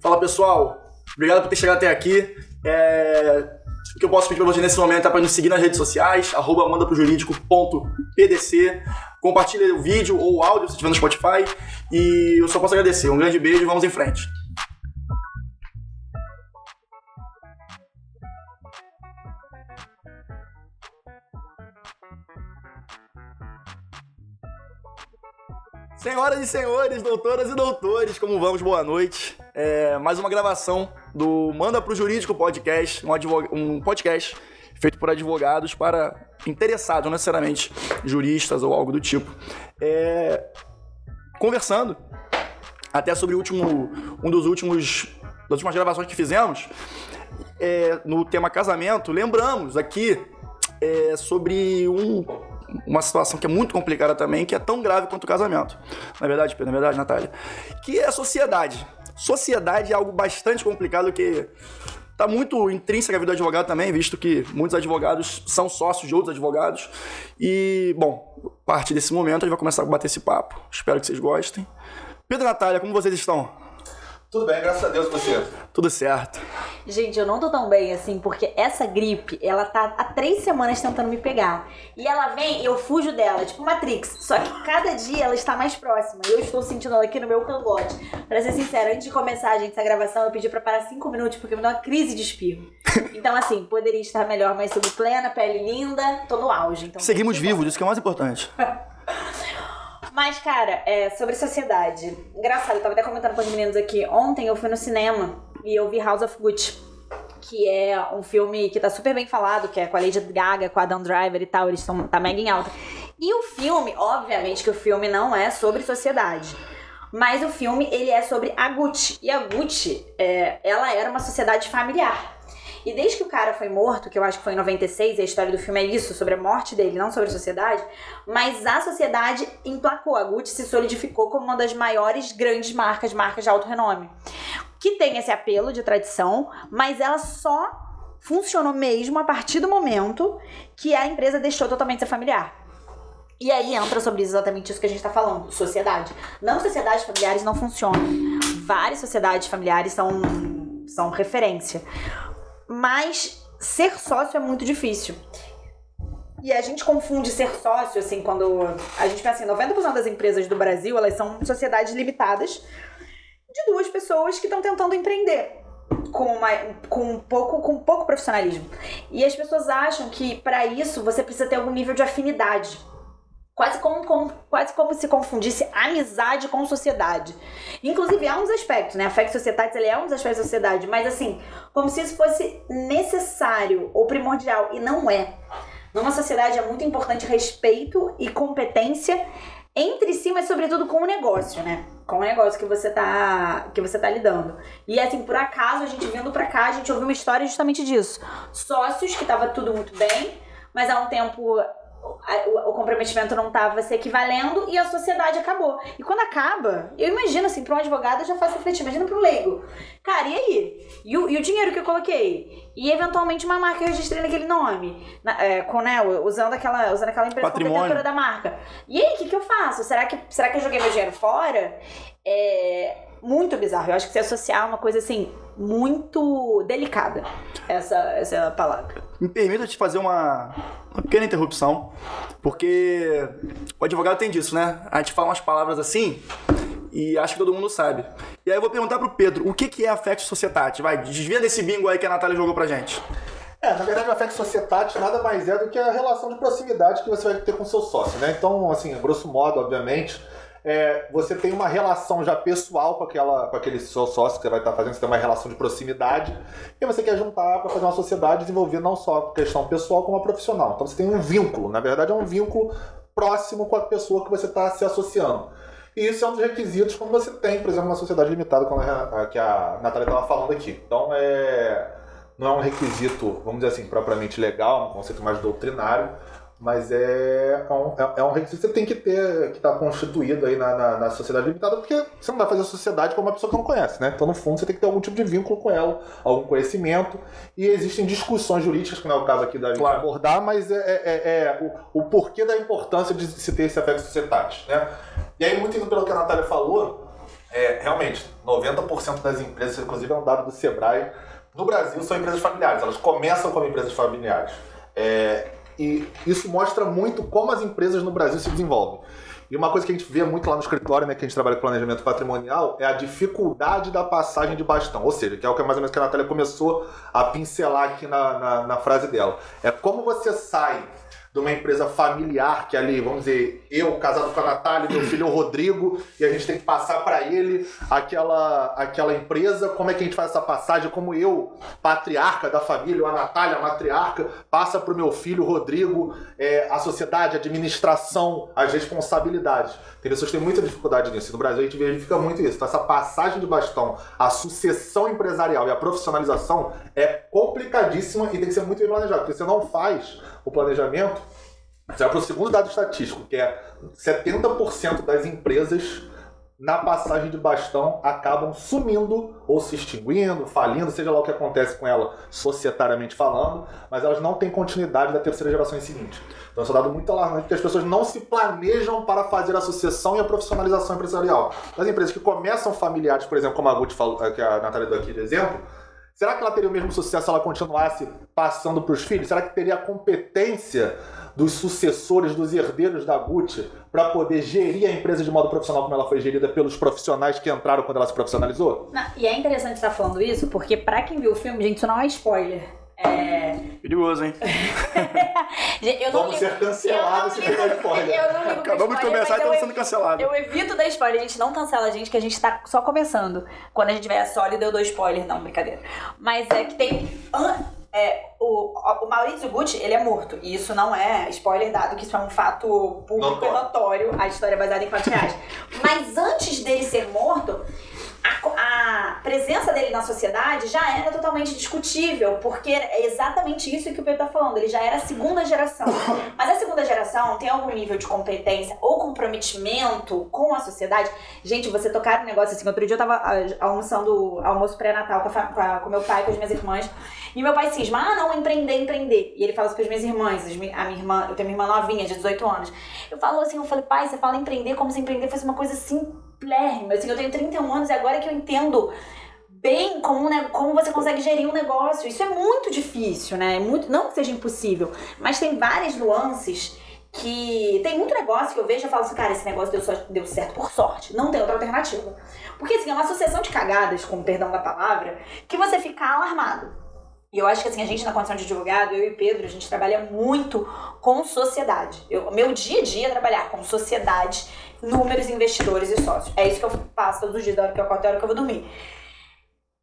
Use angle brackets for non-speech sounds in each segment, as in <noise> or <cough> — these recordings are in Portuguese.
Fala pessoal, obrigado por ter chegado até aqui. É, o que eu posso pedir pra você nesse momento é para nos seguir nas redes sociais, arroba mandaprojurídico.pdc. Compartilhe o vídeo ou o áudio se estiver no Spotify. E eu só posso agradecer. Um grande beijo e vamos em frente. Senhoras e senhores, doutoras e doutores, como vamos? Boa noite. É, mais uma gravação do Manda pro Jurídico Podcast, um, um podcast feito por advogados para interessados, não necessariamente juristas ou algo do tipo. É, conversando até sobre o último, um dos últimos das últimas gravações que fizemos é, no tema casamento, lembramos aqui é, sobre um uma situação que é muito complicada também, que é tão grave quanto o casamento. Na verdade, na verdade, Natália. Que é a sociedade. Sociedade é algo bastante complicado que está muito intrínseca a vida do advogado também, visto que muitos advogados são sócios de outros advogados. E, bom, a partir desse momento a gente vai começar a bater esse papo. Espero que vocês gostem. Pedro e Natália, como vocês estão? Tudo bem, graças a Deus você. Tudo certo. Gente, eu não tô tão bem assim, porque essa gripe, ela tá há três semanas tentando me pegar. E ela vem e eu fujo dela, tipo Matrix. Só que cada dia ela está mais próxima. E eu estou sentindo ela aqui no meu cangote. Pra ser sincera, antes de começar, gente, essa gravação, eu pedi pra parar cinco minutos, porque me deu uma crise de espirro. <laughs> Então, assim, poderia estar melhor, mas sob plena, pele linda, tô no auge. Então, Seguimos vivos, isso que é o mais importante. <laughs> Mas, cara, é, sobre sociedade. Engraçado, eu tava até comentando com os meninos aqui. Ontem eu fui no cinema e eu vi House of Gucci. Que é um filme que tá super bem falado, que é com a Lady Gaga, com a Adam Driver e tal, eles estão tá mega em alta. E o filme, obviamente que o filme não é sobre sociedade. Mas o filme, ele é sobre a Gucci. E a Gucci, é, ela era uma sociedade familiar. E desde que o cara foi morto, que eu acho que foi em 96, e a história do filme é isso, sobre a morte dele, não sobre a sociedade, mas a sociedade emplacou. A Gucci se solidificou como uma das maiores grandes marcas, marcas de alto renome. Que tem esse apelo de tradição, mas ela só funcionou mesmo a partir do momento que a empresa deixou totalmente ser familiar. E aí entra sobre exatamente isso que a gente tá falando, sociedade. Não sociedades familiares não funcionam. Várias sociedades familiares são, são referência mas ser sócio é muito difícil. E a gente confunde ser sócio, assim, quando a gente pensa assim, 90% das empresas do Brasil, elas são sociedades limitadas de duas pessoas que estão tentando empreender com, uma, com, pouco, com pouco profissionalismo. E as pessoas acham que para isso você precisa ter algum nível de afinidade Quase como, como, quase como se confundisse amizade com sociedade. Inclusive, há uns aspectos, né? Afecto societátis, ele é um dos aspectos da sociedade, mas assim, como se isso fosse necessário ou primordial, e não é. Numa sociedade é muito importante respeito e competência entre si, mas sobretudo com o negócio, né? Com o negócio que você tá que você tá lidando. E assim, por acaso, a gente vindo pra cá, a gente ouviu uma história justamente disso. Sócios que tava tudo muito bem, mas há um tempo o, comprometimento não estava se equivalendo e a sociedade acabou. E quando acaba, eu imagino assim, para um advogado eu já faço refletir, imagina para um leigo. Cara, e aí? E o, e o, dinheiro que eu coloquei? E eventualmente uma marca que eu registrei naquele nome, na, é, com, né, usando aquela, usando aquela empresa protetora da marca. E aí, o que, que eu faço? Será que, será que eu joguei meu dinheiro fora? É muito bizarro. Eu acho que se associar uma coisa assim, muito delicada. Essa, essa é palavra. Me permita te fazer uma, uma pequena interrupção, porque o advogado tem disso, né? A gente fala umas palavras assim e acho que todo mundo sabe. E aí eu vou perguntar pro Pedro, o que, que é Affect Societate? Vai, desvia desse bingo aí que a Natália jogou pra gente. É, na verdade, o Affect Societate nada mais é do que a relação de proximidade que você vai ter com seu sócio, né? Então, assim, grosso modo, obviamente, é, você tem uma relação já pessoal com, aquela, com aquele seu sócio que você vai estar fazendo, você tem uma relação de proximidade, e você quer juntar para fazer uma sociedade desenvolver não só a questão pessoal, como a profissional. Então você tem um vínculo, na verdade é um vínculo próximo com a pessoa que você está se associando. E isso é um dos requisitos quando você tem, por exemplo, uma sociedade limitada, como a, que a Natália estava falando aqui. Então, é, não é um requisito, vamos dizer assim, propriamente legal, é um conceito mais doutrinário, mas é, é um, é, é um requisito que você tem que ter, que está constituído aí na, na, na, sociedade limitada, porque você não vai fazer a sociedade com uma pessoa que não conhece, né? Então, no fundo, você tem que ter algum tipo de vínculo com ela, algum conhecimento. E existem discussões jurídicas, que não é o caso aqui da gente claro. abordar, mas é, é, é, é o, o, porquê da importância de se ter esse afeto societário, né? E aí, muito indo pelo que a Natália falou, É, realmente, 90% das empresas, inclusive é um dado do Sebrae, no Brasil são empresas familiares. Elas começam como empresas familiares. É, e isso mostra muito como as empresas no Brasil se desenvolvem. E uma coisa que a gente vê muito lá no escritório, né, que a gente trabalha com planejamento patrimonial, é a dificuldade da passagem de bastão. Ou seja, que é o que mais ou menos que a Natália começou a pincelar aqui na, na, na frase dela. É como você sai de uma empresa familiar, que ali, vamos dizer, eu casado com a Natália, meu filho o Rodrigo, e a gente tem que passar para ele aquela, aquela empresa, como é que a gente faz essa passagem, como eu, patriarca da família, ou a Natália, a matriarca, passa para o meu filho o Rodrigo, é, a sociedade, a administração, as responsabilidades. Tem pessoas que têm muita dificuldade nisso. No Brasil a gente verifica muito isso. Então, essa passagem de bastão, a sucessão empresarial e a profissionalização é complicadíssima e tem que ser muito bem planejado. Porque você não faz o planejamento, você vai para o segundo dado estatístico, que é 70% das empresas na passagem de bastão acabam sumindo ou se extinguindo, falindo, seja lá o que acontece com ela societariamente falando, mas elas não têm continuidade da terceira geração em seguinte. Então, isso é um dado muito alarmante, porque as pessoas não se planejam para fazer a sucessão e a profissionalização empresarial. As empresas que começam familiares, por exemplo, como a Gucci falou, que a Natália deu aqui de exemplo, será que ela teria o mesmo sucesso se ela continuasse passando para os filhos? Será que teria a competência dos sucessores, dos herdeiros da Gucci, para poder gerir a empresa de modo profissional como ela foi gerida pelos profissionais que entraram quando ela se profissionalizou? Não, e é interessante estar falando isso, porque para quem viu o filme, gente, isso não é spoiler. É... Perigoso, hein? <laughs> eu não Vamos ser cancelados se pegar spoiler. Eu não ligo Acabamos de começar e estamos sendo cancelados. Eu evito dar spoiler, a gente não cancela a gente, que a gente tá só começando. Quando a gente tiver sólido, eu dou spoiler. Não, brincadeira. Mas é que tem. É, o, o Maurício Gucci, ele é morto. E isso não é spoiler, dado que isso é um fato público e notório. A história é baseada em fatos reais. Mas antes dele ser morto, a, a, presença dele na sociedade já era totalmente discutível, porque é exatamente isso que o Pedro tá falando, ele já era a segunda geração. <coughs> Mas a segunda geração tem algum nível de competência ou comprometimento com a sociedade? Gente, você tocar um negócio assim, outro dia eu tava ah, almoçando almoço pré-natal com, com, meu pai, com as minhas irmãs, e meu pai cisma, ah, não, empreender, empreender. E ele fala isso com as minhas irmãs, a minha irmã, eu tenho minha irmã novinha, de 18 anos. Eu falo assim, eu falei, pai, você fala empreender como se empreender fosse uma coisa assim simplérrima. Assim, eu tenho 31 anos e agora que eu entendo bem como, né, como você consegue gerir um negócio. Isso é muito difícil, né? É muito, não que seja impossível, mas tem várias nuances que tem muito negócio que eu vejo e falo assim, cara, esse negócio deu, deu certo por sorte. Não tem outra alternativa. Porque assim, é uma sucessão de cagadas, com perdão da palavra, que você fica alarmado. E eu acho que assim, a gente na condição de advogado, eu e Pedro, a gente trabalha muito com sociedade. Eu, meu dia a dia é trabalhar com sociedade números, investidores e sócios. É isso que eu faço todos os dias, da hora que eu acordo, da hora que eu vou dormir.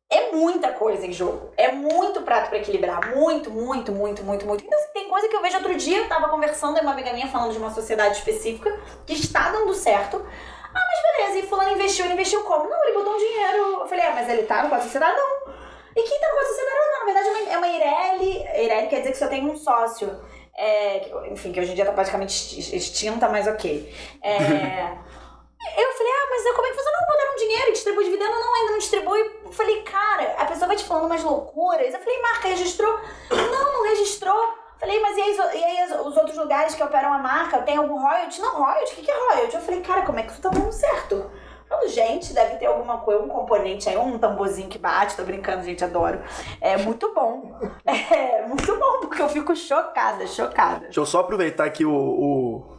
É muita coisa em jogo. É muito prato para equilibrar. Muito, muito, muito, muito, muito. Então, assim, tem coisa que eu vejo outro dia, eu tava conversando com uma amiga minha falando de uma sociedade específica que está dando certo. Ah, mas beleza, e fulano investiu, ele investiu como? Não, ele botou um dinheiro. Eu falei, ah, mas ele tá no a sociedade? Não. E quem tá no a sociedade? Não, na verdade é uma Eireli. Eireli quer dizer que só tem um sócio. É, enfim, que hoje em dia tá praticamente extinta, mas ok. É, <laughs> eu falei, ah, mas como é que você não botaram dinheiro e distribui dividendo? Não, ainda não distribui. Eu falei, cara, a pessoa vai te falando umas loucuras. Eu falei, marca, registrou? Não, não registrou. Falei, mas e aí, e aí, os outros lugares que operam a marca, tem algum royalty? Não, royalty? O que, que é royalty? Eu falei, cara, como é que isso tá dando certo? Falei, gente, deve ter alguma coisa, um componente aí, um tamborzinho que bate, tô brincando, gente, adoro. É muito bom. <laughs> É muito bom, porque eu fico chocada, chocada. Deixa eu só aproveitar aqui o,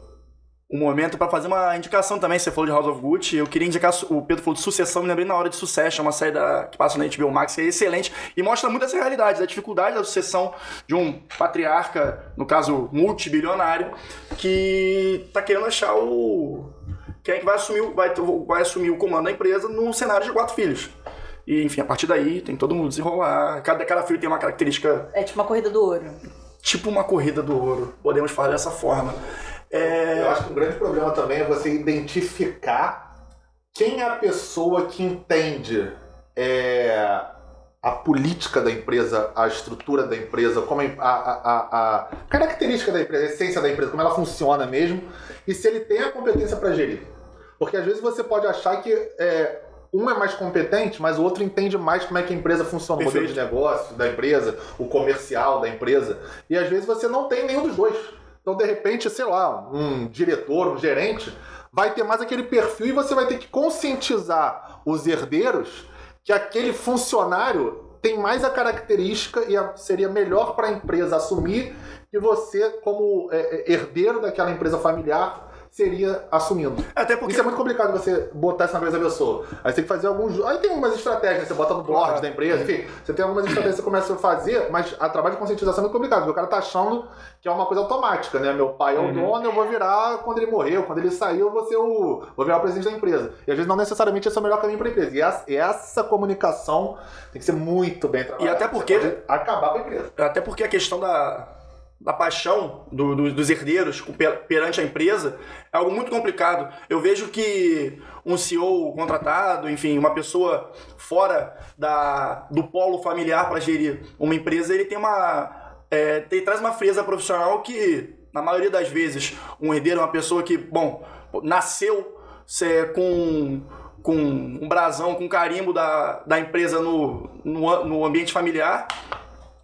o momento para fazer uma indicação também. Você falou de House of Gucci. Eu queria indicar, o Pedro falou de Sucessão, me lembrei na hora de Succession, uma série da, que passa na HBO Max, que é excelente e mostra muito essa realidade, a dificuldade da sucessão de um patriarca, no caso multibilionário, que tá querendo achar o. Quem é que vai assumir, vai, vai assumir o comando da empresa num cenário de quatro filhos. E, enfim, a partir daí tem todo mundo desenrolar. Cada, cada filho tem uma característica. É tipo uma corrida do ouro. Tipo uma corrida do ouro. Podemos falar dessa forma. É... Eu acho que um grande problema também é você identificar quem é a pessoa que entende é, a política da empresa, a estrutura da empresa, como a, a, a, a, característica da empresa, a essência da empresa, como ela funciona mesmo, e se ele tem a competência para gerir. Porque às vezes você pode achar que é, um é mais competente, mas o outro entende mais como é que a empresa funciona, Perfeito. o modelo de negócio da empresa, o comercial da empresa. E às vezes você não tem nenhum dos dois. Então, de repente, sei lá, um diretor, um gerente vai ter mais aquele perfil e você vai ter que conscientizar os herdeiros que aquele funcionário tem mais a característica e a- seria melhor para a empresa assumir que você, como é, é, herdeiro daquela empresa familiar, seria assumindo. Até porque. Isso é muito complicado você botar isso na cabeça da pessoa. Aí você tem que fazer alguns. Aí tem algumas estratégias, né? você bota no board da empresa, enfim. Você tem algumas estratégias que você começa a fazer, mas a trabalho de conscientização é muito complicado, porque o cara tá achando que é uma coisa automática, né? Meu pai é o Uhum. dono, eu vou virar quando ele morreu, quando ele saiu, eu vou ser o. vou virar o presidente da empresa. E às vezes não necessariamente esse é o melhor caminho para a empresa. E essa, e essa comunicação tem que ser muito bem trabalhada. até porque- acabar com a empresa. Até porque a questão da, da paixão do- do- dos herdeiros perante a empresa é algo muito complicado. Eu vejo que um CEO contratado, enfim, uma pessoa fora da, do polo familiar para gerir uma empresa, ele tem uma. é, tem- traz uma frieza profissional que, na maioria das vezes, um herdeiro é uma pessoa que, bom, nasceu cê, com, com um brasão, com carimbo da, da empresa no, no, no ambiente familiar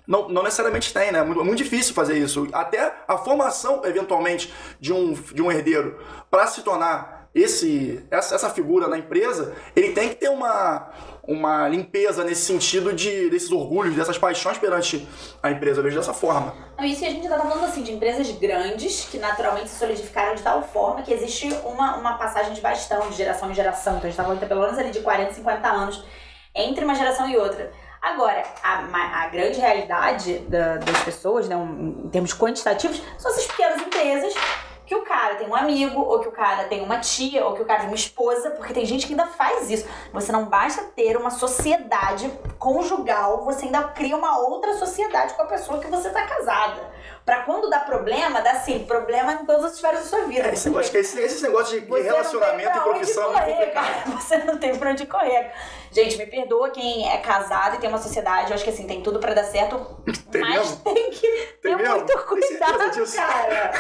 não, não necessariamente tem, né? É muito, é muito difícil fazer isso. Até a formação, eventualmente, de um, de um herdeiro para se tornar esse, essa, essa figura na empresa, ele tem que ter uma, uma limpeza nesse sentido de, desses orgulhos, dessas paixões perante a empresa. Eu vejo dessa forma. Não, isso que a gente tá falando assim, de empresas grandes que naturalmente se solidificaram de tal forma que existe uma, uma passagem de bastão, de geração em geração. Então a gente tá falando pelo menos ali de 40, 50 anos entre uma geração e outra. Agora, a, a grande realidade da- das pessoas, né, um- em termos quantitativos, são essas pequenas empresas que o cara tem um amigo, ou que o cara tem uma tia, ou que o cara tem uma esposa, porque tem gente que ainda faz isso. Você não basta ter uma sociedade conjugal, você ainda cria uma outra sociedade com a pessoa que você tá casada. Pra quando dá problema, dá assim, problema em todas as esferas da sua vida. É, esse, acho que esse, esses negócios de, de Você relacionamento e profissão é muito correr, complicado. cara. <laughs> Você não tem pra onde correr. Gente, me perdoa quem é casado e tem uma sociedade, eu acho que assim, tem tudo pra dar certo, Tem mas mesmo? tem que Tem ter mesmo? muito cuidado, cara.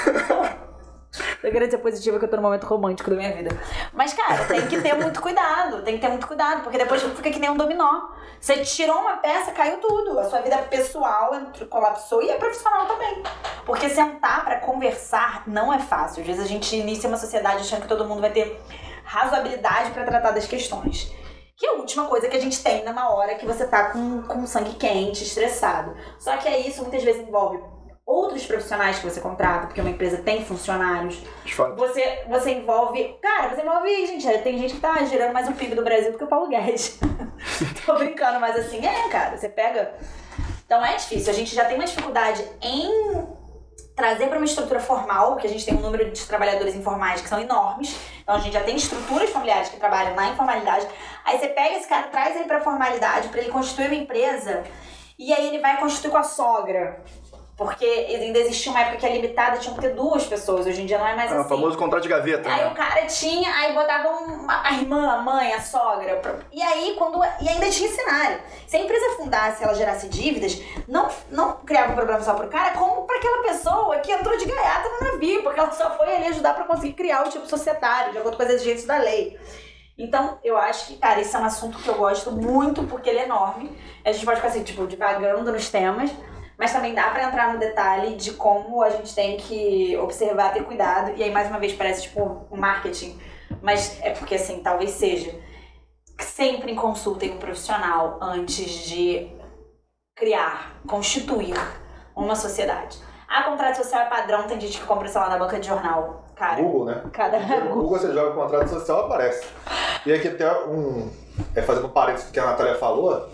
<laughs> Ser positiva que eu tô no momento romântico da minha vida. Mas, cara, tem que ter muito cuidado. Tem que ter muito cuidado, porque depois fica que nem um dominó. Você tirou uma peça, caiu tudo. A sua vida pessoal entrou- colapsou e a profissional também. Porque sentar pra conversar não é fácil. Às vezes a gente inicia uma sociedade achando que todo mundo vai ter razoabilidade pra tratar das questões. Que é a última coisa que a gente tem numa hora que você tá com, com sangue quente, estressado. Só que é isso muitas vezes envolve outros profissionais que você contrata, porque uma empresa tem funcionários. Você, você envolve. Cara, você envolve. Gente, tem gente que tá gerando mais um PIB do Brasil do que o Paulo Guedes. <laughs> Tô brincando, mas assim, é, cara, você pega. Então é difícil. A gente já tem uma dificuldade em trazer para uma estrutura formal, porque a gente tem um número de trabalhadores informais que são enormes. Então a gente já tem estruturas familiares que trabalham na informalidade. Aí você pega esse cara, traz ele pra formalidade, para ele constituir uma empresa, e aí ele vai constituir com a sogra. Porque ainda existia uma época que a limitada tinha que ter duas pessoas, hoje em dia não é mais É o assim. famoso contrato de gaveta. Aí né? o cara tinha, aí botava uma- a irmã, a mãe, a sogra. E aí, quando. E ainda tinha cenário. Se a empresa fundasse, ela gerasse dívidas, não, não criava um problema só pro cara, como pra aquela pessoa que entrou de gaiata no navio, porque ela só foi ali ajudar pra conseguir criar o tipo societário, de acordo com as exigências da lei. Então, eu acho que, cara, esse é um assunto que eu gosto muito, porque ele é enorme. A gente pode ficar assim, tipo, divagando nos temas. Mas também dá pra entrar no detalhe de como a gente tem que observar, ter cuidado. E aí, mais uma vez, parece tipo um marketing. Mas é porque, assim, talvez seja. Sempre consultem um profissional antes de criar, constituir uma sociedade. Ah, contrato social é padrão, tem gente que compra, sei lá, na banca de jornal. Cara, Google, né? cada Google você joga contrato social, aparece. E aqui até um. É, fazendo um parênteses do que a Natália falou,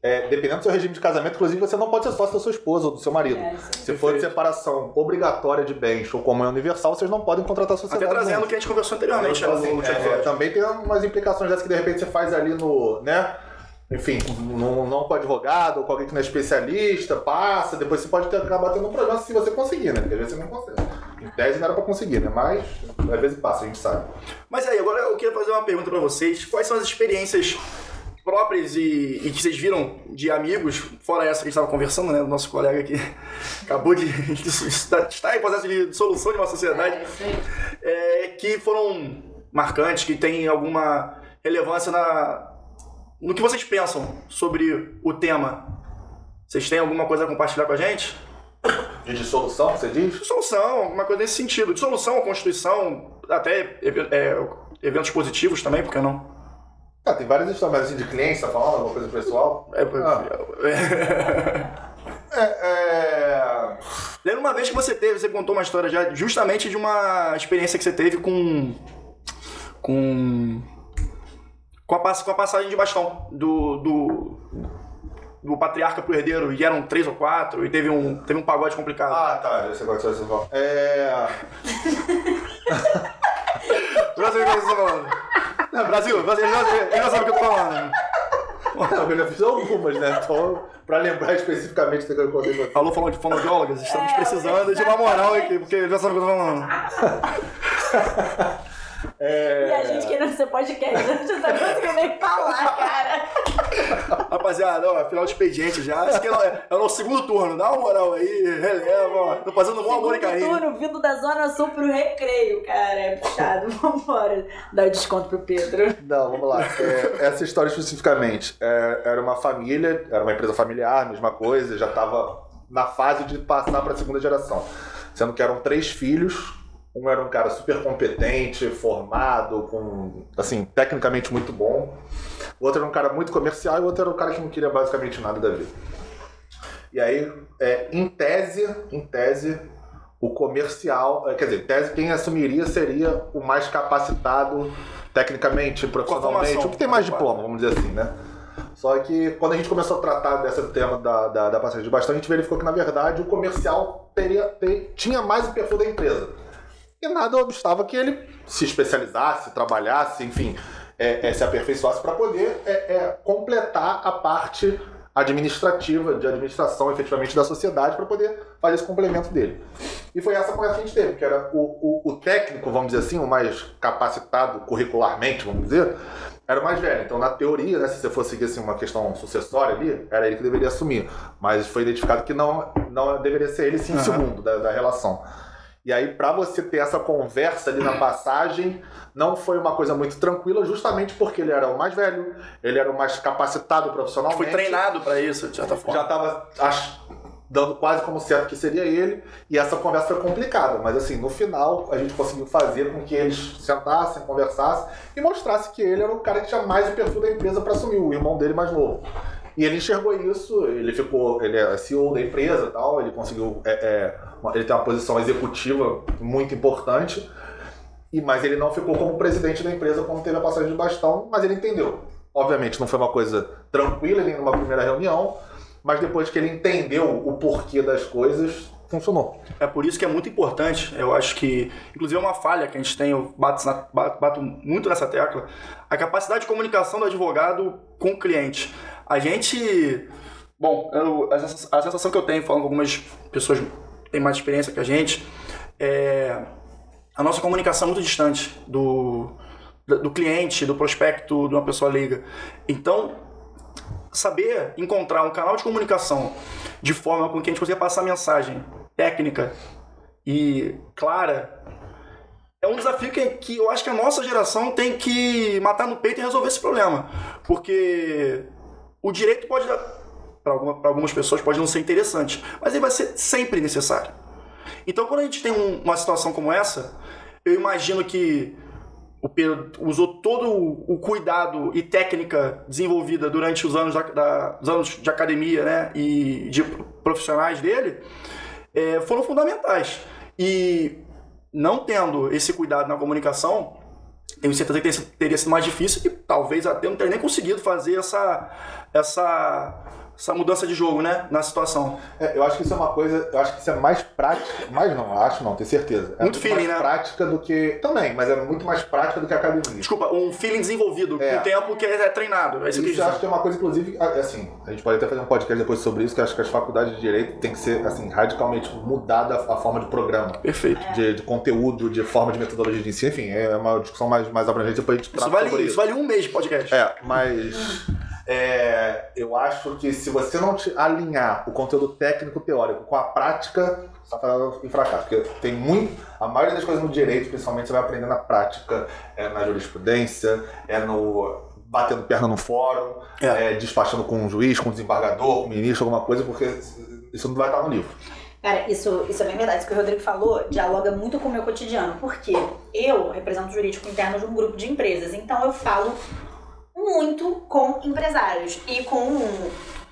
é, dependendo do seu regime de casamento, inclusive, você não pode ser sócio da sua esposa ou do seu marido. É, isso. Se for de separação obrigatória de bens ou comunhão universal, vocês não podem contratar Até sociedade. trazendo o que a gente conversou anteriormente Então, no assim, é, também tem umas implicações dessas que de repente você faz ali no. né? Enfim, não, não com advogado ou com alguém que não é especialista, passa, depois você pode ter, acabar tendo um problema se você conseguir, né? Porque às vezes você não consegue. Em tese não era pra conseguir, né? Mas às vezes passa, a gente sabe. Mas aí, agora eu queria fazer uma pergunta pra vocês. Quais são as experiências próprias e, e que vocês viram de amigos, fora essa que a gente estava conversando, né? O nosso colega aqui <laughs> acabou de, <laughs> de estar está em processo de dissolução de uma sociedade, É, é, que foram marcantes, que têm alguma relevância na, no que vocês pensam sobre o tema. Vocês têm alguma coisa a compartilhar com a gente? De dissolução, você diz? Dissolução, alguma coisa nesse sentido. Dissolução, constituição, até é, eventos positivos também, por que não? Ah, tem várias histórias, mas assim, de cliente, tá falando alguma coisa pessoal? É, Ah, é, é... Lembra uma vez que você teve, você contou uma história já justamente de uma experiência que você teve com. com. com a, com a passagem de bastão do. do do patriarca pro herdeiro, e eram três ou quatro, e teve um, teve um pagode complicado. Ah, tá, eu sei qual que você vai falar. É... Brasil, o que você tá falando? <laughs> Não, Brasil, Brasil, ele já sabe o que eu tô falando. Não, eu já fiz algumas, né? Então, pra lembrar especificamente do que eu contei pra você. Falou falando de fonoaudiólogas, estamos É, precisando de uma moral aqui, porque ele já sabe o que eu tô falando. <laughs> <laughs> É... E a gente querendo ser podcast, a gente não conseguindo nem falar, cara. Rapaziada, ó, final de expediente já. Acho que é, é o nosso segundo turno. Dá uma moral aí, releva, ó. Tô fazendo um amor e Segundo carinho. turno vindo da Zona Sul pro Recreio, cara. É puxado. <laughs> Vambora. Dá o desconto pro Pedro. Não, vamos lá. É, essa história especificamente é, era uma família, era uma empresa familiar, mesma coisa, já estava na fase de passar para a segunda geração. Sendo que eram três filhos. Um era um cara super competente, formado, com, assim, tecnicamente muito bom. O outro era um cara muito comercial e o outro era um cara que não queria basicamente nada da vida. E aí, é, em tese, em tese, o comercial, é, quer dizer, em tese quem assumiria seria o mais capacitado tecnicamente, profissionalmente, o que tem mais diploma, vamos dizer assim, né? Só que quando a gente começou a tratar desse tema da, da, da passagem de bastão, a gente verificou que, na verdade, o comercial teria, te- tinha mais o perfil da empresa. E nada obstava que ele se especializasse, trabalhasse, enfim, é, é, se aperfeiçoasse para poder é, é, completar a parte administrativa, de administração efetivamente da sociedade, para poder fazer esse complemento dele. E foi essa conversa que a gente teve, que era o, o, o técnico, vamos dizer assim, o mais capacitado curricularmente, vamos dizer, era o mais velho. Então, na teoria, né, se você fosse seguir assim, uma questão sucessória ali, era ele que deveria assumir. Mas foi identificado que não, não deveria ser ele, sim, Aham. segundo da, da relação. E aí, para você ter essa conversa ali na passagem, não foi uma coisa muito tranquila, justamente porque ele era o mais velho, ele era o mais capacitado profissionalmente. Fui treinado pra isso, de certa Já forma. estava dando quase como certo que seria ele, e essa conversa foi complicada, mas assim, no final a gente conseguiu fazer com que eles sentassem, conversassem e mostrasse que ele era o cara que tinha mais o perfil da empresa para assumir, o irmão dele mais novo. E ele enxergou isso, ele ficou, ele é CEO da empresa e tal, ele conseguiu, é, é, ele tem uma posição executiva muito importante, e, mas ele não ficou como presidente da empresa quando teve a passagem de bastão, mas ele entendeu. Obviamente não foi uma coisa tranquila nem numa primeira reunião, mas depois que ele entendeu o porquê das coisas, funcionou. É por isso que é muito importante, eu acho que, inclusive é uma falha que a gente tem, eu bato- bato muito nessa tecla, a capacidade de comunicação do advogado com o cliente. A gente, bom, eu- a, sens- a sensação que eu tenho falando com algumas pessoas que têm mais experiência que a gente, é a nossa comunicação é muito distante do, do cliente, do prospecto, de uma pessoa leiga. Então, saber encontrar um canal de comunicação de forma com que a gente consiga passar mensagem técnica e clara é um desafio que, que eu acho que a nossa geração tem que matar no peito e resolver esse problema. Porque o direito pode, para alguma, algumas pessoas, pode não ser interessante, mas ele vai ser sempre necessário. Então, quando a gente tem um- uma situação como essa, eu imagino que o Pedro usou todo o cuidado e técnica desenvolvida durante os anos, da, da- os anos de academia né, e de profissionais dele é, foram fundamentais. E não tendo esse cuidado na comunicação, tenho certeza que ter- teria sido mais difícil e talvez até não teria nem conseguido fazer essa, essa, essa mudança de jogo né, na situação. É, eu acho que isso é uma coisa, eu acho que isso é mais prática, mais não, eu acho não, tenho certeza. É Muito feeling, mais né? prática do que, também, mas é muito mais prática do que a academia. Desculpa, um feeling desenvolvido É. com o tempo que é treinado. É isso que eu Isso acho que é uma coisa, inclusive, assim, a gente pode até fazer um podcast depois sobre isso, que eu acho que as faculdades de Direito tem que ser, assim, radicalmente mudada a, forma de programa. Perfeito. De, de conteúdo, de forma de metodologia de ensino, enfim, é uma discussão mais, mais abrangente, depois a gente Isso vale, sobre isso vale um mês de podcast. É, mas é, eu acho que se você não te alinhar o conteúdo técnico teórico com a prática, você vai fazer em fracasso. Porque tem muito. A maioria das coisas no direito, principalmente, você vai aprender na prática, é na jurisprudência, é no. batendo perna no fórum, É. é, despachando com um juiz, com um desembargador, com um ministro, alguma coisa, porque isso não vai estar no livro. Cara, isso, isso é bem verdade. Isso que o Rodrigo falou dialoga muito com o meu cotidiano. Porque eu represento o jurídico interno de um grupo de empresas. Então eu falo muito com empresários e com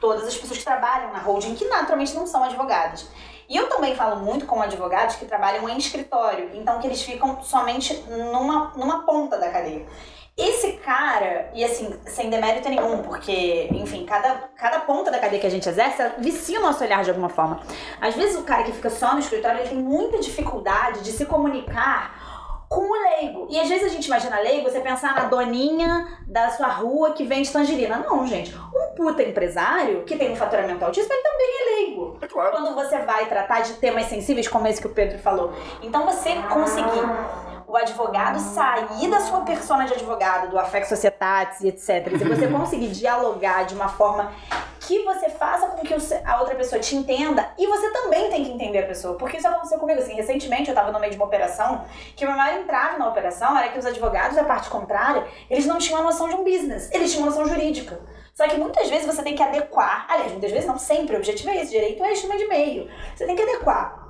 todas as pessoas que trabalham na holding, que naturalmente não são advogadas. E eu também falo muito com advogados que trabalham em escritório, então que eles ficam somente numa, numa ponta da cadeia. Esse cara, e assim, sem demérito nenhum, porque, enfim, cada, cada ponta da cadeia que a gente exerce vicia o nosso olhar de alguma forma. Às vezes o cara que fica só no escritório, ele tem muita dificuldade de se comunicar com o leigo. E às vezes a gente imagina leigo, você pensar na doninha da sua rua que vende tangerina. Não, gente. Um puta empresário que tem um faturamento altíssimo, ele também é leigo. É claro. Quando você vai tratar de temas sensíveis, como esse que o Pedro falou. Então você conseguir o advogado sair da sua persona de advogado, do affect societatis etc. E você conseguir dialogar de uma forma que você faça com que a outra pessoa te entenda e você também tem que entender a pessoa. Porque isso aconteceu comigo, assim, recentemente eu estava no meio de uma operação que o meu maior entrave na operação era que os advogados da parte contrária, eles não tinham a noção de um business, eles tinham uma noção jurídica. Só que muitas vezes você tem que adequar, aliás, muitas vezes não sempre, o objetivo é esse, direito é estima de meio. Você tem que adequar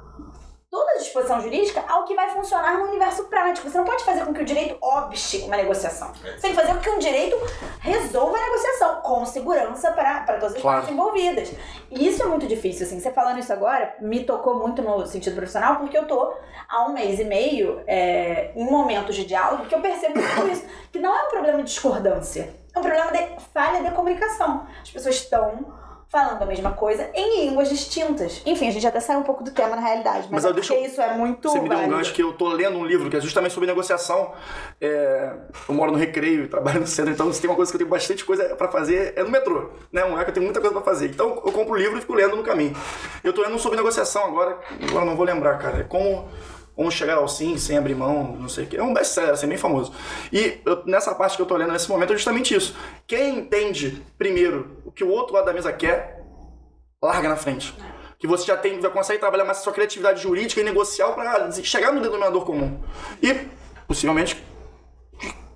toda a disposição jurídica ao que vai funcionar no universo prático. Você não pode fazer com que o direito obste uma negociação. Você tem que fazer com que o direito resolva a negociação com segurança para, todas as Claro. partes envolvidas. E isso é muito difícil, assim. Você falando isso agora me tocou muito no sentido profissional, porque eu tô há um mês e meio é, em momentos de diálogo que eu percebo muito isso. Que não é um problema de discordância, é um problema de falha de comunicação. As pessoas estão falando a mesma coisa em línguas distintas. Enfim, a gente até saiu um pouco do tema na realidade, mas, Mas é deixo- isso é muito Você me deu um gancho que eu tô lendo um livro que é justamente sobre negociação. É, eu moro no Recreio e <laughs> trabalho no centro, então se tem uma coisa que eu tenho bastante coisa pra fazer é no metrô. Né? Um lugar que eu tenho muita coisa pra fazer. Então eu compro o livro e fico lendo no caminho. Eu tô lendo um sobre negociação agora, agora eu não vou lembrar, cara. É como, como chegar ao sim sem abrir mão, não sei o que. É um best-seller, assim, bem famoso. E eu- nessa parte que eu tô lendo nesse momento é justamente isso. Quem entende primeiro o que o outro lado da mesa quer, larga na frente. Que você já tem, já consegue trabalhar mais a sua criatividade jurídica e negocial para chegar no denominador comum. E, possivelmente,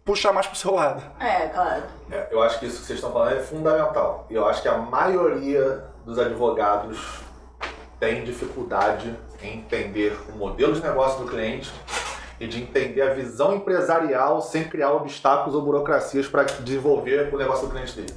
puxar mais pro seu lado. É, claro. É, eu acho que isso que vocês estão falando é fundamental. E eu acho que a maioria dos advogados tem dificuldade entender o modelo de negócio do cliente e de entender a visão empresarial sem criar obstáculos ou burocracias para desenvolver o negócio do cliente dele.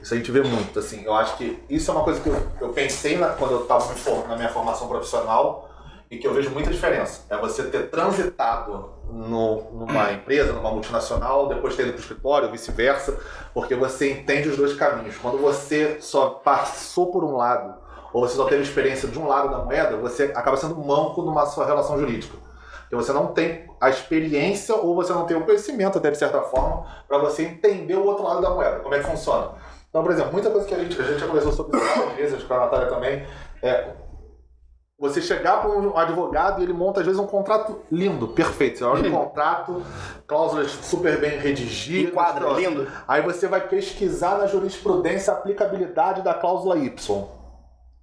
Isso a gente vê muito, assim. Eu acho que isso é uma coisa que eu, eu pensei na- quando eu estava na minha formação profissional e que eu vejo muita diferença. É você ter transitado no- numa empresa, numa multinacional, depois ter ido para o escritório, vice-versa, porque você entende os dois caminhos. Quando você só passou por um lado, ou você só teve experiência de um lado da moeda, você acaba sendo manco numa sua relação jurídica. Porque você não tem a experiência ou você não tem o conhecimento, até de certa forma, para você entender o outro lado da moeda, como é que funciona. Então, por exemplo, muita coisa que a gente, a gente já conversou sobre isso várias vezes, que a Natália também, é você chegar para um advogado e ele monta, às vezes, um contrato lindo, perfeito. Você olha o <laughs> contrato, cláusulas super bem redigidas. Enquadra, tal. lindo. Aí você vai pesquisar na jurisprudência a aplicabilidade da cláusula Y.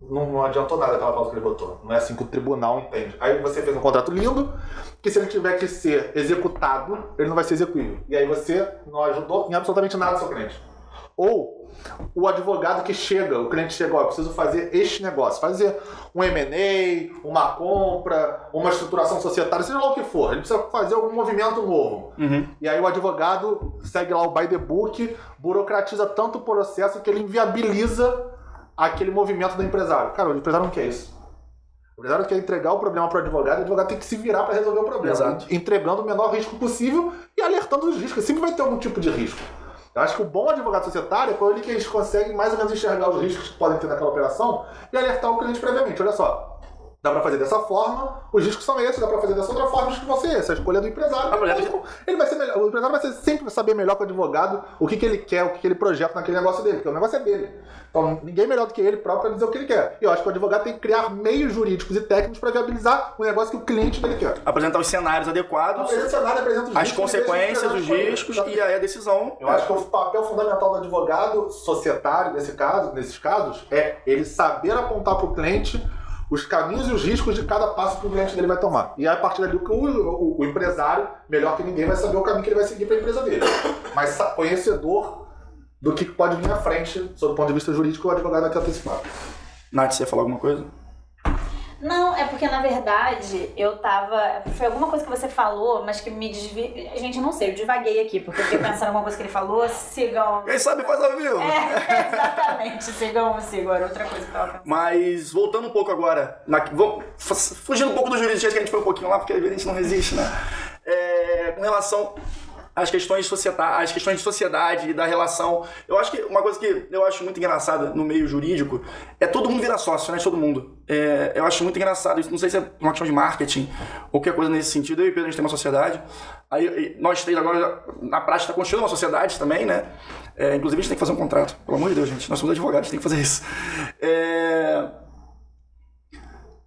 Não, adiantou nada aquela cláusula que ele botou. Não é assim que o tribunal entende. Aí você fez um contrato lindo, que se ele tiver que ser executado, ele não vai ser execuível. E aí você não ajudou em absolutamente nada ao seu cliente. Ou o advogado que chega, o cliente chega, ó, eu preciso fazer este negócio, fazer um M&A, uma compra, uma estruturação societária, seja lá o que for. Ele precisa fazer algum movimento novo. Uhum. E aí o advogado segue lá o by the book, burocratiza tanto o processo que ele inviabiliza aquele movimento do empresário. Cara, o empresário não quer isso. O empresário quer entregar o problema para o advogado, o advogado tem que se virar para resolver o problema, Exato. entregando o menor risco possível e alertando os riscos. Sempre vai ter algum tipo de risco. Eu acho que o bom advogado societário é quando ele que eles conseguem mais ou menos enxergar os riscos que podem ter naquela operação e alertar o cliente previamente. Olha só, dá pra fazer dessa forma, os riscos são esses, dá pra fazer dessa outra forma, os riscos vão ser esses. A escolha do empresário. Mulher- Ele vai ser melhor, o empresário vai ser- sempre saber melhor que o advogado o que, que ele quer, o que, que ele projeta naquele negócio dele, porque o negócio é dele. Então, ninguém melhor do que ele próprio para dizer o que ele quer. E eu acho que o advogado tem que criar meios jurídicos e técnicos para viabilizar o negócio que o cliente dele quer. Apresentar os cenários adequados, Apresenta o cenário, apresenta os as riscos, consequências, os riscos e aí a decisão. Eu acho que o papel fundamental do advogado societário, nesse caso, nesses casos, é ele saber apontar para o cliente os caminhos e os riscos de cada passo que o cliente dele vai tomar. E a partir dali, o, o, o empresário, melhor que ninguém, vai saber o caminho que ele vai seguir para a empresa dele. Mas conhecedor do que pode vir à frente, sob o ponto de vista jurídico, o advogado vai ter antecipado. Nath, você ia falar alguma coisa? Não, é porque na verdade eu tava. Foi alguma coisa que você falou, mas que me desvi. Gente, eu não sei, eu divaguei aqui, porque eu fiquei pensando em alguma coisa que ele falou. Sigam. Quem sabe faz ao vivo. É, <laughs> exatamente. Sigam, sigam. Era outra coisa que eu tava pensando. Mas voltando um pouco agora, na, vamos, fugindo um pouco do jurídico, que a gente foi um pouquinho lá, porque às vezes a gente não resiste, né? É, com relação às questões, societa às questões de sociedade e da relação. Eu acho que uma coisa que eu acho muito engraçada no meio jurídico é todo mundo virar sócio, né? Todo mundo. É, eu acho muito engraçado isso. Não sei se é uma questão de marketing ou qualquer coisa nesse sentido. Eu e Pedro, a gente tem uma sociedade. Aí nós três agora, na prática, está construindo uma sociedade também, né? É, inclusive, a gente tem que fazer um contrato. Pelo amor de Deus, gente. Nós somos advogados, a gente tem que fazer isso. É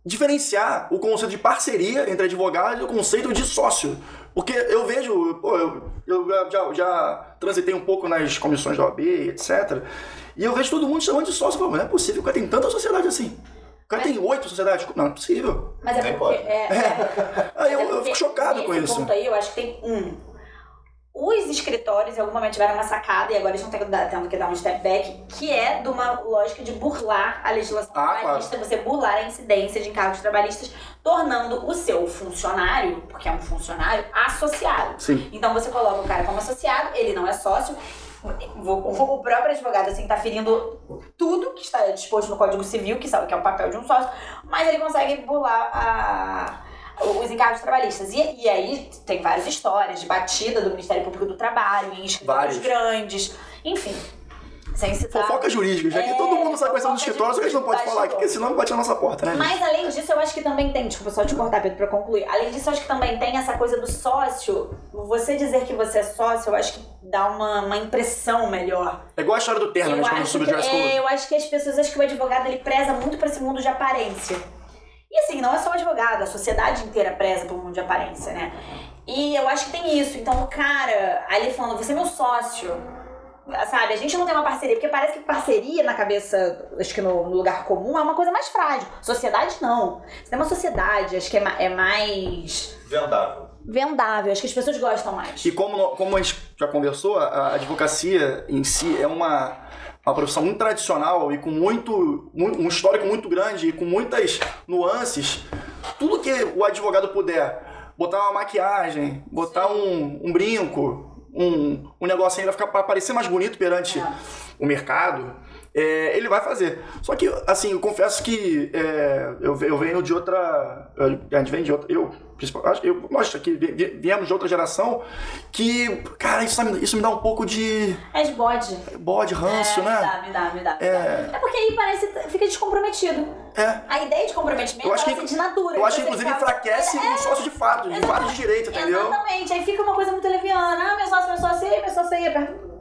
diferenciar o conceito de parceria entre advogado e o conceito de sócio. Porque eu vejo, pô, eu, eu já, já, transitei um pouco nas comissões da OAB, etc. E eu vejo todo mundo chamando de sócio. Eu falo, mas não é possível, o cara tem tanta sociedade assim. O cara tem oito sociedades. Não, não é possível. Mas é porque. É, é. <laughs> Aí eu, é eu porque fico chocado com isso. ponto aí, eu acho que tem um. Os escritórios, em algum momento, tiveram uma sacada e agora eles estão tendo, que dar um step back, que é de uma lógica de burlar a legislação Ah, trabalhista, você burlar a incidência de encargos trabalhistas, tornando o seu funcionário, porque é um funcionário, associado. Sim. Então você coloca o cara como associado, ele não é sócio. O o próprio advogado assim tá ferindo tudo que está disposto no Código Civil, que sabe que é o papel de um sócio, mas ele consegue burlar a- os encargos trabalhistas. E, e aí tem várias histórias de batida do Ministério Público do Trabalho em escritórios grandes, enfim. Sem citar. Fofoca jurídica, já que É, todo mundo sabe quais são os fofoca escritórios, só que a gente não pode de falar aqui, porque senão bate na nossa porta, né? Mas além disso, eu acho que também tem, desculpa só te cortar, Pedro, pra concluir. Além disso, eu acho que também tem essa coisa do sócio. Você dizer que você é sócio, eu acho que dá uma, uma impressão melhor. É igual a história do terno, né? Eu de quando acho, subiu que, é, eu acho que as pessoas acham que o advogado ele preza muito pra esse mundo de aparência. E assim, não é só o advogado, a sociedade inteira preza pro mundo de aparência, né? E eu acho que tem isso. Então, o cara ali falando, você é meu sócio. Sabe, a gente não tem uma parceria, porque parece que parceria na cabeça, acho que no, no lugar comum, é uma coisa mais frágil. Sociedade, não. Você tem uma sociedade, acho que é, é mais Vendável. vendável, acho que as pessoas gostam mais. E como, como a gente já conversou, a advocacia em si é uma, uma profissão muito tradicional e com muito, mu- um histórico muito grande e com muitas nuances. Tudo que o advogado puder botar uma maquiagem, botar um, um brinco, um, um negocinho pra, ficar, pra parecer mais bonito perante É. o mercado, é, ele vai fazer. Só que, assim, eu confesso que é, eu, eu venho de outra. A gente vem de outra. Eu, eu, nós aqui vi- vi- viemos de outra geração que, cara, isso, me- isso me dá um pouco de É de bode. bode, ranço, é, né? Me dá, me dá, me dá. É. É porque aí parece fica descomprometido. É. A ideia de comprometimento Eu acho ela que- se desnatura. Eu acho que, inclusive, enfraquece É, o sócio de fato, de vários de direito, entendeu? Exatamente. Aí fica uma coisa muito leviana. Ah, meu sócio, meu sócio aí, meu sócio aí. aperta-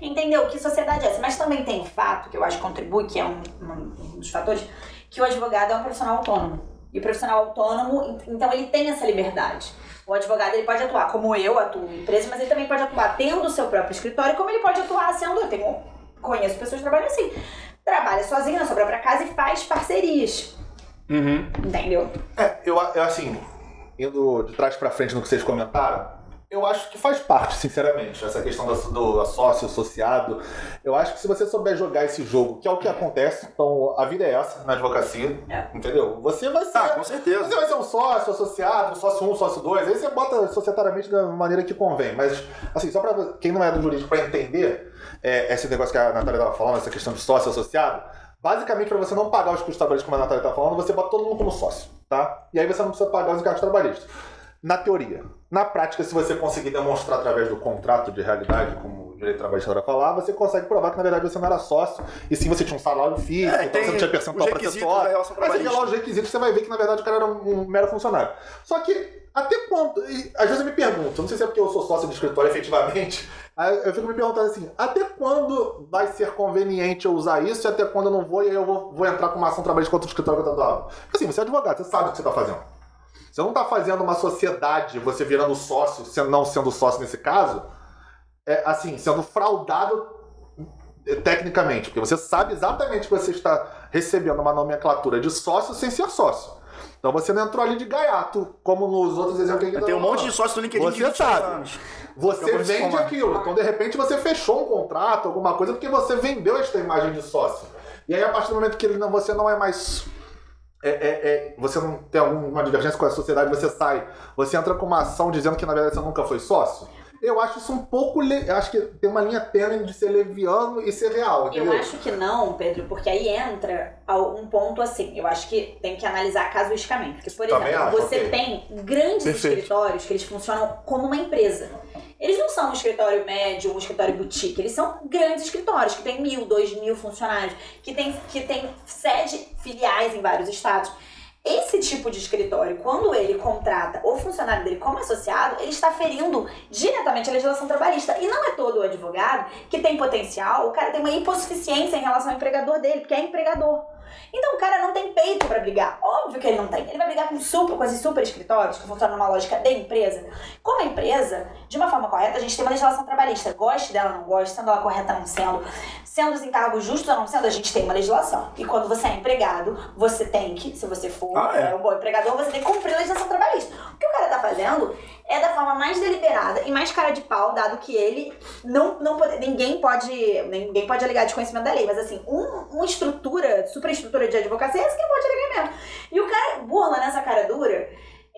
Entendeu? Que sociedade é essa? Mas também tem o fato, que eu acho que contribui, que é um, um dos fatores, que o advogado é um profissional autônomo. E o profissional autônomo, então ele tem essa liberdade. O advogado ele pode atuar como eu atuo em empresa, mas ele também pode atuar tendo o seu próprio escritório, como ele pode atuar sendo. Eu tenho, conheço pessoas que trabalham assim. Trabalha sozinho na sua própria casa e faz parcerias. Uhum. Entendeu? É, eu, eu assim, indo de trás pra frente no que vocês comentaram, eu acho que faz parte, sinceramente, essa questão do, do sócio associado. Eu acho que se você souber jogar esse jogo, que é o que acontece, então a vida é essa na advocacia, É. entendeu? Você vai ser. Ah, com certeza. Você vai ser um sócio associado, um sócio 1, um, sócio 2, aí você bota societariamente da maneira que convém. Mas, assim, só pra quem não é do jurídico pra entender é, esse negócio que a Natália tava falando, essa questão de sócio associado, basicamente pra você não pagar os custos trabalhistas, como a Natália tá falando, você bota todo mundo como sócio, tá? E aí você não precisa pagar os encargos trabalhistas. Na teoria. Na prática, se você conseguir demonstrar através do contrato de realidade, como o direito trabalhista falar, você consegue provar que na verdade você não era sócio, e sim você tinha um salário fixo, É, então você não tinha percentual pra ser sócio. relação Mas você lá os requisitos, você vai ver que na verdade o cara era um, um mero funcionário. Só que até quando. e, às vezes eu me pergunto, não sei se é porque eu sou sócio de escritório efetivamente, <laughs> aí eu fico me perguntando assim, até quando vai ser conveniente eu usar isso e até quando eu não vou, e aí eu vou, vou entrar com uma ação trabalhista contra o escritório que eu tô dando aula. Porque assim, você é advogado, você sabe o que você tá fazendo. Você não tá fazendo uma sociedade, você virando sócio, sendo- não sendo sócio nesse caso, é assim, sendo fraudado tecnicamente, porque você sabe exatamente que você está recebendo uma nomenclatura de sócio sem ser sócio. Então você não entrou ali de gaiato, como nos outros exemplos que a gente Tem um tava monte de sócio do LinkedIn de Você 20 sabe. Você Acabou vende aquilo. Então, de repente, você fechou um contrato, alguma coisa, porque você vendeu esta imagem de sócio. E aí, a partir do momento que ele não, você não é mais é, é, é, você não tem alguma divergência com a sociedade, você sai, você entra com uma ação dizendo que na verdade você nunca foi sócio. Eu acho isso um pouco. Le... Eu acho que tem uma linha tênue de ser leviano e ser real, entendeu? Eu acho que não, Pedro, porque aí entra um ponto assim. Eu acho que tem que analisar casuisticamente. Porque, por Também exemplo, acho, você ok. tem grandes Perfeito. escritórios que eles funcionam como uma empresa. Eles não são um escritório médio, um escritório boutique. Eles são grandes escritórios que tem mil, dois mil funcionários, que tem, que tem sede, filiais em vários estados. Esse tipo de escritório, quando ele contrata o funcionário dele como associado, ele está ferindo diretamente a legislação trabalhista. E não é todo o advogado que tem potencial, o cara tem uma hipossuficiência em relação ao empregador dele, porque é empregador. Então o cara não tem peito pra brigar. Óbvio que ele não tem. Ele vai brigar com super, com esses super escritórios que funcionam numa lógica de empresa. Como empresa, de uma forma correta, a gente tem uma legislação trabalhista. Goste dela, não goste, sendo ela correta ou não sendo, sendo os encargos justos ou não sendo, a gente tem uma legislação. E quando você é empregado, você tem que, se você for Ah, é? é, um bom empregador, você tem que cumprir a legislação trabalhista. O que o cara tá fazendo é da forma mais deliberada e mais cara de pau, dado que ele não, não pode, ninguém pode ninguém pode alegar desconhecimento da lei, mas assim, um, uma estrutura, superestrutura de advocacia, é essa que não pode alegar mesmo. E o cara burla nessa cara dura,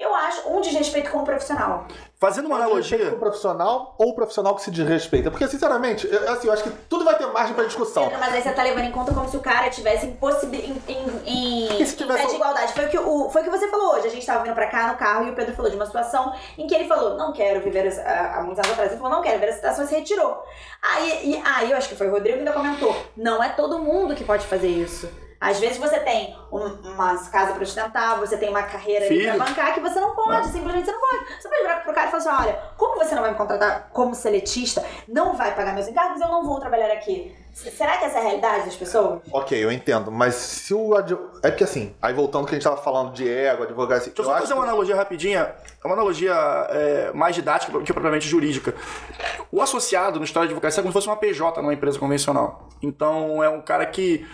eu acho um desrespeito com o profissional. Fazendo uma analogia. pro profissional ou o profissional que se desrespeita? Porque, sinceramente, eu, assim, eu acho que tudo vai ter margem pra discussão. Pedro, mas aí você tá levando em conta como se o cara tivesse impossibil... em, em, em, tivesse de igualdade. Foi o, que o, foi o que você falou hoje. A gente tava vindo pra cá no carro e o Pedro falou de uma situação em que ele falou, não quero viver há muitos anos atrás. Ele falou, não quero viver essa situação e se retirou. Aí, e, aí eu acho que foi o Rodrigo que ainda comentou. Não é todo mundo que pode fazer isso. Às vezes você tem um- uma casa pra sustentar, você tem uma carreira ali Filho. pra bancar que você não pode, simplesmente você não pode. Você pode virar pro cara e falar assim: olha, como você não vai me contratar como seletista, não vai pagar meus encargos, eu não vou trabalhar aqui. Será que essa é a realidade das pessoas? Ok, eu entendo, mas se o advogado. É que assim, aí voltando que a gente tava falando de ego, advocacia. Deixa eu só fazer uma analogia rapidinha, é uma analogia é, mais didática que propriamente jurídica. O associado no história de advocacia é como se fosse uma PJ numa empresa convencional. Então é um cara que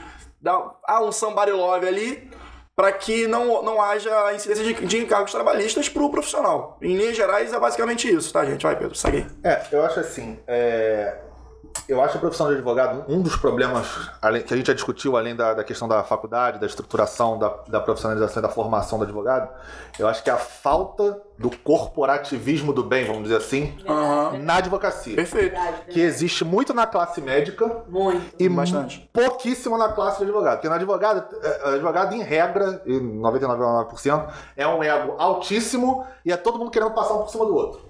dá ah, um somebody love ali para que não, não haja incidência de, de encargos trabalhistas pro profissional. Em linhas gerais é basicamente isso, tá, gente? Vai, Pedro, segue aí. É, eu acho assim. é, Eu acho a profissão de advogado um dos problemas que a gente já discutiu, além da, da questão da faculdade, da estruturação, da, da profissionalização e da formação do advogado. Eu acho que a falta do corporativismo do bem, vamos dizer assim, Aham. na advocacia. Perfeito. Que existe muito na classe médica Muito. e Bastante. pouquíssimo na classe de advogado. Porque no advogado, é, advogado, em regra, e 99,9%, é um ego altíssimo e é todo mundo querendo passar um por cima do outro.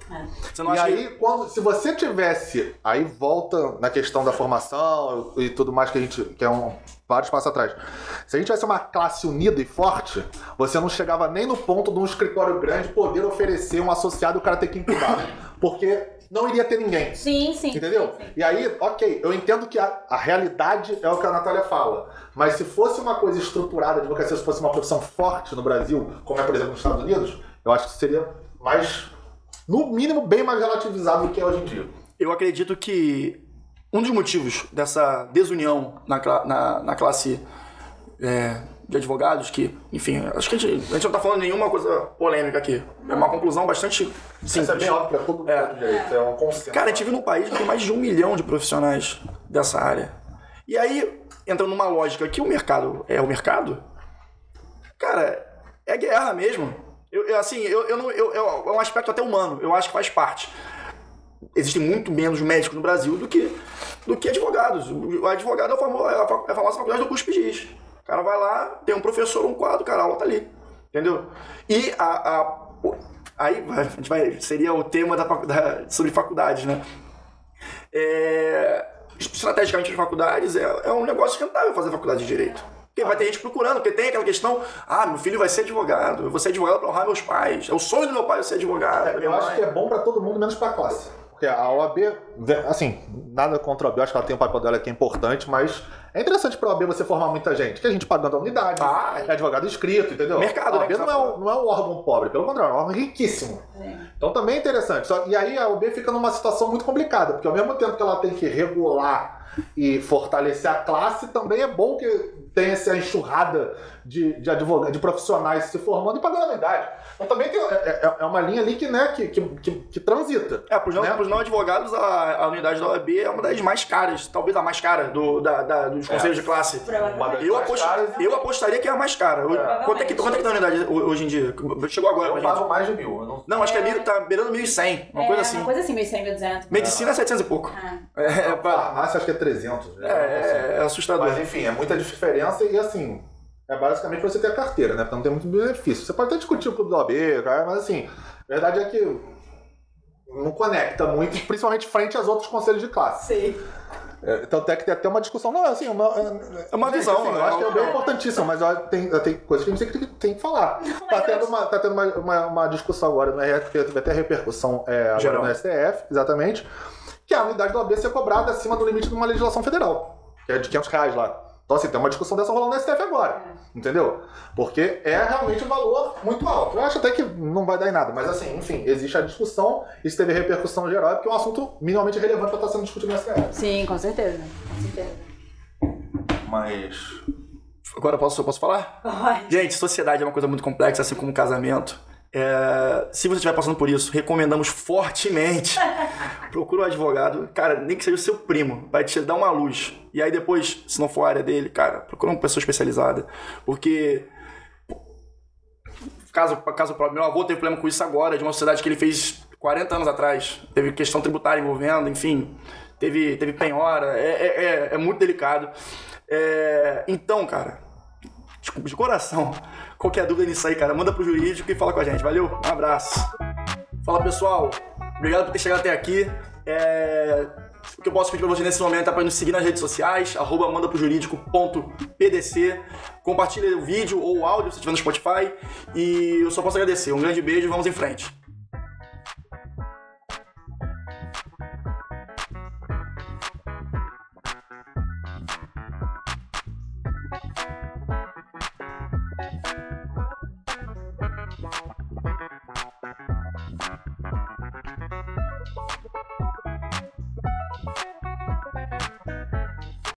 Você não E acha que- aí, quando, se você tivesse, aí volta na questão da formação e tudo mais que a gente, que é um vários passos atrás. Se a gente tivesse uma classe unida e forte, você não chegava nem no ponto de um escritório grande poder oferecer um associado e o cara ter que incubar. Porque não iria ter ninguém. Sim, sim. Entendeu? sim, sim. E aí, ok, eu entendo que a, a realidade é o que a Natália fala. Mas se fosse uma coisa estruturada, a advocacia se fosse uma profissão forte no Brasil, como é, por exemplo, nos Estados Unidos, eu acho que seria mais, no mínimo, bem mais relativizado do que é hoje em dia. Eu acredito que um dos motivos dessa desunião na, na, na classe é, de advogados, que, enfim, acho que a gente, a gente não tá falando nenhuma coisa polêmica aqui. É uma conclusão bastante Isso é simples. bem óbvio pra todo mundo É. direito, é um consenso. Cara, a gente vive num país que tem mais de um milhão de profissionais dessa área. E aí, entrando numa lógica que o mercado é o mercado, cara, é guerra mesmo. Eu, eu, assim, eu, eu não, eu, eu- é um aspecto até humano, eu acho que faz parte. Existem muito menos médicos no Brasil do que, do que advogados. O advogado é a, é a fa- é a famosa faculdade do curso diz. O cara vai lá, tem um professor, um quadro, cara, a aula tá ali. Entendeu? E a, a- aí a gente vai, seria o tema da, da- sobre faculdades, né? É, estrategicamente as faculdades é, é um negócio rentável fazer faculdade de direito. Porque vai ter gente procurando, porque tem aquela questão, ah, meu filho vai ser advogado, eu vou ser advogado para honrar meus pais. É o sonho do meu pai eu ser advogado. minha Eu acho mãe. que é bom pra todo mundo, menos pra classe. Porque a OAB, assim, nada contra a OAB, eu acho que ela tem um papel dela que é importante, mas é interessante pra OAB você formar muita gente. Que a gente pagando a unidade, Ah, é advogado inscrito, entendeu? Mercado, a OAB né, não, é um, não é um órgão pobre, pelo contrário, é um órgão riquíssimo. Então também é interessante. Só- e aí a OAB fica numa situação muito complicada, porque ao mesmo tempo que ela tem que regular e fortalecer a classe, também é bom que tenha essa enxurrada de, de advogados, de profissionais se formando e pagando anuidade. Então também tem, é, é- é uma linha ali que, né, que, que, que, que transita. É, pros não, Né? não advogados, a, a unidade da OAB é uma das mais caras, talvez a mais cara do, da, da- dos conselhos de classe. Eu, apost- eu apostaria que é a mais cara. É. Quanto, é que, quanto é que tá a unidade ho- hoje em dia? Chegou agora, eu pago mais de mil. Não... Não, acho que é mil, tá beirando 1.100, uma é, coisa assim. Uma coisa assim, 1.100, 1.200. Medicina é 700 e pouco. Ah. É, é, pra- Farmácia acho que é 300. né? é, é, é assustador. Mas enfim, é muita diferença e assim, é basicamente você ter a carteira, né? Porque não tem muito benefício. Você pode até discutir o clube da OAB, cara, mas assim, a verdade é que não conecta muito, principalmente frente aos outros conselhos de classe. Sim. É, Tanto é que tem até uma discussão, não, assim, uma, É uma Gente, visão, assim, né? eu acho que é bem importantíssimo, mas eu tem, tem coisas que a gente tem que, tem que falar. Tá tendo, uma, tá tendo uma, uma, uma discussão agora no RF, teve até repercussão é, agora Geral. no STF, exatamente, que a unidade do AB ser cobrada acima do limite de uma legislação federal, que é de 500 reais lá. Então, assim, tem uma discussão dessa rolando no STF agora, entendeu? Porque é realmente um valor muito alto. Eu acho até que não vai dar em nada, mas assim, enfim, existe a discussão, isso teve repercussão geral, é porque é um assunto minimamente relevante para estar sendo discutido no STF. Sim, com certeza. Com certeza. Mas. Agora posso, posso falar? Pode. Gente, sociedade é uma coisa muito complexa, assim como casamento. É, se você estiver passando por isso, recomendamos fortemente. <laughs> Procura um advogado, cara, nem que seja o seu primo, vai te dar uma luz. E aí depois, se não for a área dele, cara, procura uma pessoa especializada. Porque. Caso, caso próprio, meu avô teve problema com isso agora, de uma sociedade que ele fez 40 anos atrás. Teve questão tributária envolvendo, enfim. Teve, teve penhora. É, é, é, é muito delicado. É, então, cara, Desculpa, de coração. Qualquer dúvida nisso aí, cara, manda pro jurídico e fala com a gente. Valeu? Um abraço. Fala, pessoal. Obrigado por ter chegado até aqui. É, O que eu posso pedir pra você nesse momento é pra nos seguir nas redes sociais, arroba mandaprojurídico.pdc. Compartilha o vídeo ou o áudio se estiver no Spotify. E eu só posso agradecer. Um grande beijo e vamos em frente.